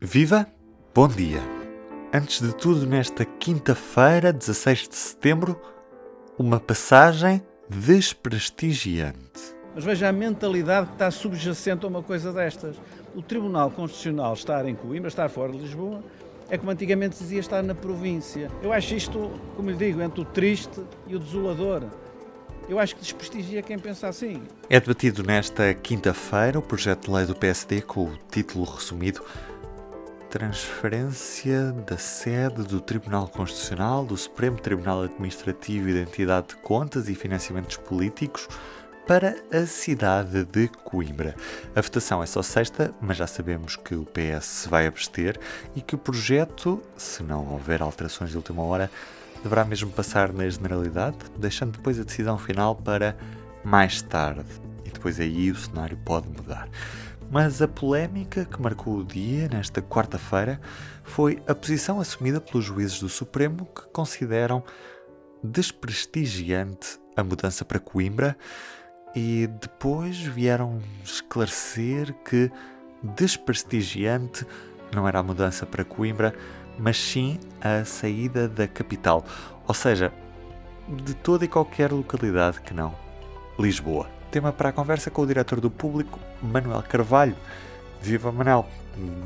Viva! Bom dia! Antes de tudo, nesta quinta-feira, 16 de setembro, uma passagem desprestigiante. Mas veja a mentalidade que está subjacente a uma coisa destas. O Tribunal Constitucional estar em Coimbra, estar fora de Lisboa, é como antigamente dizia estar na província. Eu acho isto, como lhe digo, entre o triste e o desolador. Eu acho que desprestigia quem pensa assim. É debatido nesta quinta-feira o projeto de lei do PSD com o título resumido Transferência da sede do Tribunal Constitucional, do Supremo Tribunal Administrativo e de Identidade de Contas e Financiamentos Políticos para a cidade de Coimbra. A votação é só sexta, mas já sabemos que o PS vai abster e que o projeto, se não houver alterações de última hora, deverá mesmo passar na generalidade, deixando depois a decisão final para mais tarde. E depois aí o cenário pode mudar. Mas a polémica que marcou o dia, nesta quarta-feira, foi a posição assumida pelos juízes do Supremo que consideram desprestigiante a mudança para Coimbra e depois vieram esclarecer que desprestigiante não era a mudança para Coimbra, mas sim a saída da capital, ou seja, de toda e qualquer localidade que não Lisboa. Tema para a conversa com o diretor do público, Manuel Carvalho. Viva Manuel,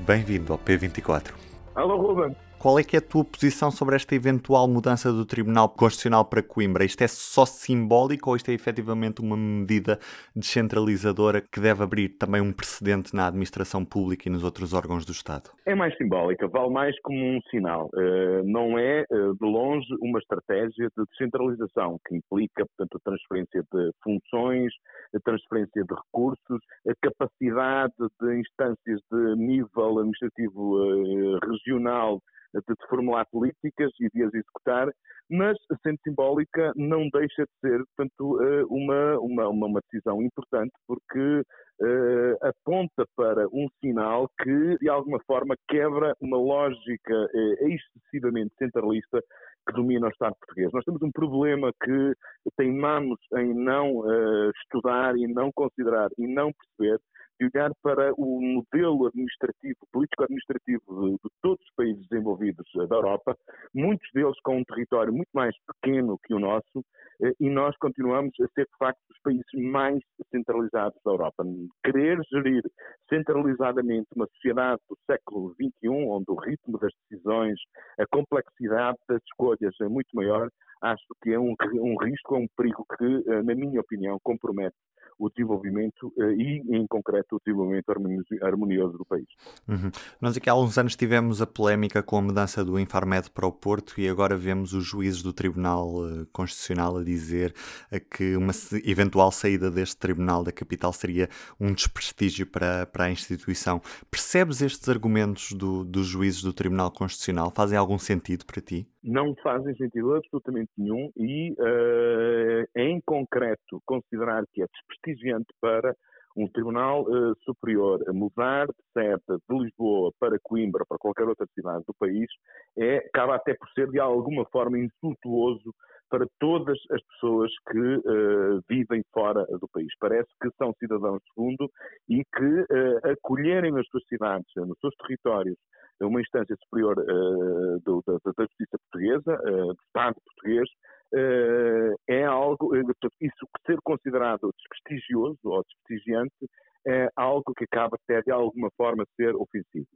bem-vindo ao P24. Alô Ruben. Qual é que é a tua posição sobre esta eventual mudança do Tribunal Constitucional para Coimbra? Isto é só simbólico ou isto é efetivamente uma medida descentralizadora que deve abrir também um precedente na administração pública e nos outros órgãos do Estado? É mais simbólica, vale mais como um sinal. Uh, não é, uh, de longe, uma estratégia de descentralização que implica, portanto, a transferência de funções, a transferência de recursos, a capacidade de instâncias de nível administrativo uh, regional de formular políticas e de as executar, mas, sendo simbólica, não deixa de ser, portanto, eh, uma, uma, uma decisão importante, porque uh, aponta para um sinal que, de alguma forma, quebra uma lógica uh, excessivamente centralista que domina o Estado português. Nós temos um problema que teimamos em não uh, estudar e não considerar e não perceber, de olhar para o modelo administrativo, político-administrativo de, de, todos os países desenvolvidos da Europa, muitos deles com um território muito mais pequeno que o nosso, eh, e nós continuamos a ser, de facto, os países mais centralizados da Europa. Querer gerir centralizadamente uma sociedade do século XXI, onde o ritmo das decisões, a complexidade das escolhas é muito maior, acho que é um, um risco, é um perigo que, eh, na minha opinião, compromete o desenvolvimento eh, e, em concreto, o desenvolvimento harmonioso do país. Uhum. Nós aqui há uns anos tivemos a polémica com a mudança do Infarmed para o Porto e agora vemos os juízes do Tribunal eh, Constitucional a dizer que uma eventual saída deste tribunal da capital seria um desprestígio para, para a instituição. Percebes estes argumentos do, dos juízes do Tribunal Constitucional? Fazem algum sentido para ti? Não fazem sentido absolutamente nenhum e, uh, em concreto, considerar que é para um Tribunal uh, Superior mudar de sede de Lisboa para Coimbra, para qualquer outra cidade do país, é, acaba até por ser de alguma forma insultuoso para todas as pessoas que uh, vivem fora do país. Parece que são cidadãos de segundo e que uh, acolherem nas suas cidades, nos seus territórios, uma instância superior uh, do, da, da, justiça portuguesa, do Estado português, é algo, isso ser considerado desprestigioso ou desprestigiante é algo que acaba até de alguma forma ser ofensivo.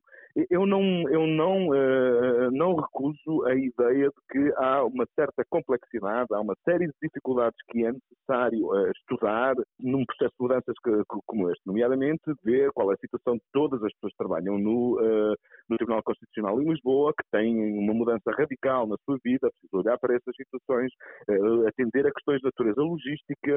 Eu não, eu não, uh, não recuso a ideia de que há uma certa complexidade, há uma série de dificuldades que é necessário uh, estudar num processo de mudanças que, que, como este, nomeadamente ver qual é a situação de todas as pessoas que trabalham no, uh, no Tribunal Constitucional em Lisboa, que têm uma mudança radical na sua vida, preciso olhar para essas situações, atender a questões de natureza logística,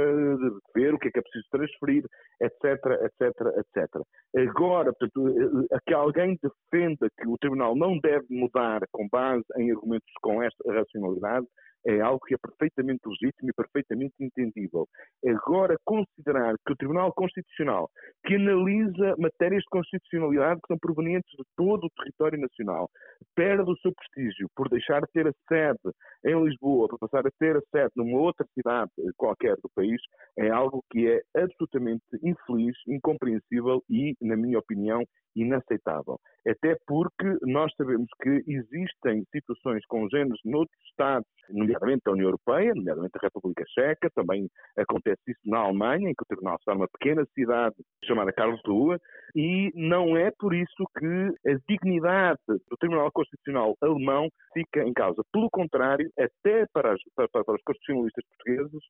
ver o que é que é preciso transferir, etc, etc, etc. Agora, portanto, que alguém defenda que o Tribunal não deve mudar com base em argumentos com esta racionalidade, é algo que é perfeitamente legítimo e perfeitamente entendível. Agora, considerar que o Tribunal Constitucional, que analisa matérias de constitucionalidade que são provenientes de todo o território nacional, perde o seu prestígio por deixar de ter a sede em Lisboa, para passar a ter a sede numa outra cidade qualquer do país, é algo que é absolutamente infeliz, incompreensível e, na minha opinião, inaceitável. Até porque nós sabemos que existem situações congêneres noutros Estados, nomeadamente da União Europeia, nomeadamente da República Checa, também acontece isso na Alemanha, em que o Tribunal está numa pequena cidade chamada Karlsruhe, e não é por isso que a dignidade do Tribunal Constitucional alemão fica em causa. Pelo contrário, até para, as, para, para os constitucionalistas portugueses,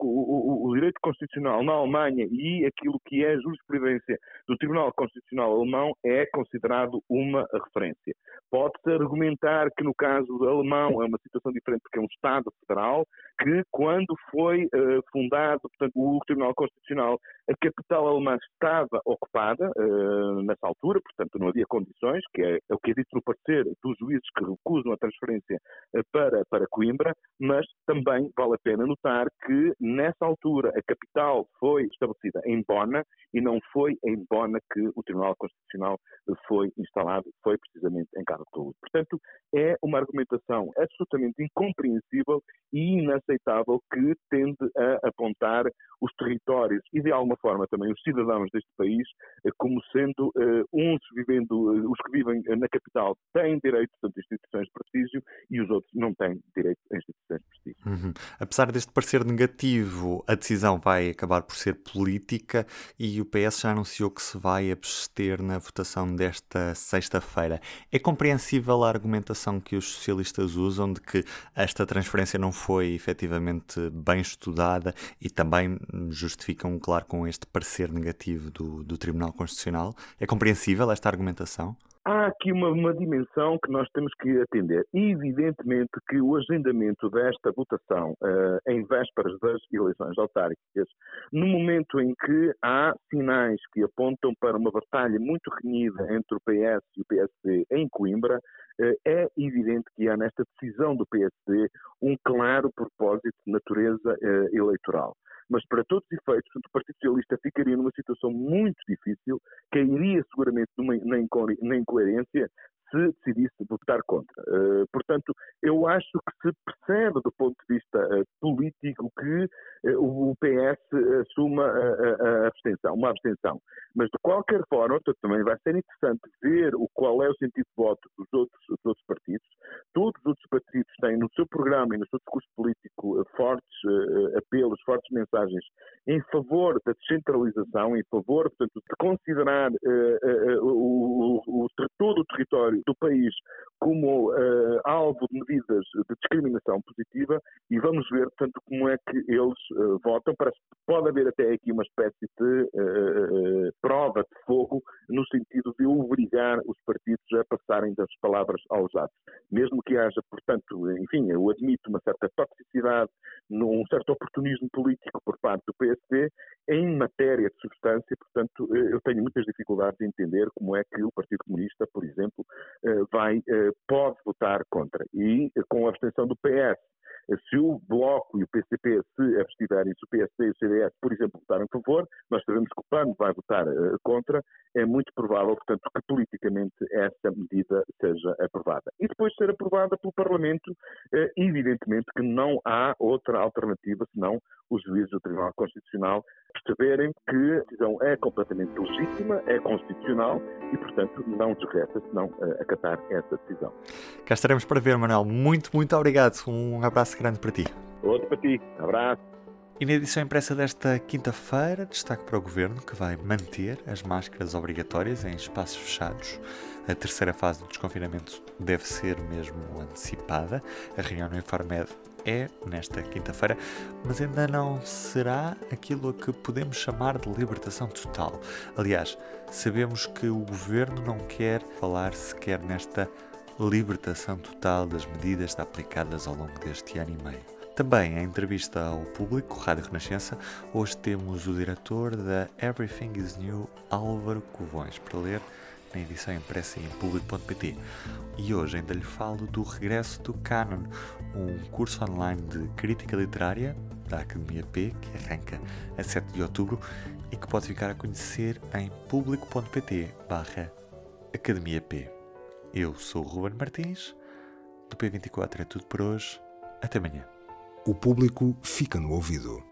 o, o, o direito constitucional na Alemanha e aquilo que é a jurisprudência do Tribunal Constitucional alemão é considerado uma referência. Pode-se argumentar que no caso alemão é uma situação diferente porque é um Estado federal, que quando foi uh, fundado portanto, o Tribunal Constitucional, a capital alemã estava ocupada uh, nessa altura, portanto não havia condições, que é, é, o que é dito no parecer dos juízes que recusam a transferência uh, para, para Coimbra, mas também vale a pena notar que nessa altura a capital foi estabelecida em Bona e não foi em Bona que o Tribunal Constitucional foi instalado, foi precisamente em Karlsruhe. Portanto, é uma argumentação absolutamente incompreensível inaceitável que tende a apontar os territórios e, de alguma forma, também os cidadãos deste país eh, como sendo uh, uns vivendo, uh, os que vivem na capital têm direito a instituições de prestígio e os outros não têm direito a instituições de prestígio. Uhum. Apesar deste parecer negativo, a decisão vai acabar por ser política e o PS já anunciou que se vai abster na votação desta sexta-feira. É compreensível a argumentação que os socialistas usam de que esta transferência não foi efetivamente bem estudada e também justificam, claro, com este parecer negativo do, do Tribunal Constitucional. É compreensível esta argumentação? Há aqui uma, uma, dimensão que nós temos que atender. Evidentemente que o agendamento desta votação uh, em vésperas das eleições autárquicas, no momento em que há sinais que apontam para uma batalha muito renhida entre o PS e o PSD em Coimbra, é evidente que há nesta decisão do PSD um claro propósito de natureza uh, eleitoral. Mas para todos os efeitos, o Partido Socialista ficaria numa situação muito difícil, cairia seguramente numa, na incoerência se decidisse votar contra. Uh, portanto, eu acho que se percebe do ponto de vista uh, político que uh, o PS assuma a, abstenção, uma abstenção. Mas de qualquer forma, também vai ser interessante ver o, qual é o sentido de voto dos outros, dos outros partidos. Todos os outros partidos têm no seu programa e no seu discurso político fortes apelos, fortes mensagens em favor da descentralização, em favor, portanto, de considerar o território do país como uh, alvo de medidas de discriminação positiva e vamos ver, portanto, como é que eles uh, votam. Parece que pode haver até aqui uma espécie de uh, prova de fogo no sentido de obrigar os partidos a passarem das palavras aos atos. Mesmo que haja, portanto, enfim, eu admito uma certa toxicidade, um certo oportunismo político por parte do PSD, em matéria de substância, portanto, eu tenho muitas dificuldades em entender como é que o Partido Comunista, por exemplo, eh, vai, eh, pode votar contra. E com a abstenção do PS se o Bloco e o PCP se abstiverem, se o PSD e o CDS, por exemplo, votarem a favor, nós sabemos que o PAN vai votar contra, é muito provável, portanto, que politicamente essa medida seja aprovada. E depois de ser aprovada pelo Parlamento, evidentemente que não há outra alternativa senão os juízes do Tribunal Constitucional perceberem que a decisão é completamente legítima, é constitucional e, portanto, não nos resta senão uh, acatar essa decisão. Cá estaremos para ver, Manuel. Muito, muito obrigado. Um abraço grande para ti. Outro para ti. Abraço. E na edição impressa desta quinta-feira, destaque para o Governo que vai manter as máscaras obrigatórias em espaços fechados. A terceira fase do desconfinamento deve ser mesmo antecipada. A reunião no Infarmed é nesta quinta-feira, mas ainda não será aquilo a que podemos chamar de libertação total. Aliás, sabemos que o governo não quer falar sequer nesta libertação total das medidas aplicadas ao longo deste ano e meio. Também em entrevista ao público, Rádio Renascença, hoje temos o diretor da Everything is New, Álvaro Covões, para ler na edição impressa em público.pt. E hoje ainda lhe falo do regresso do Canon, um curso online de crítica literária da Academia P, que arranca a 7 de outubro e que pode ficar a conhecer em público.pt barra Academia P. Eu sou o Ruben Martins, do P24 é tudo por hoje, até amanhã. O público fica no ouvido.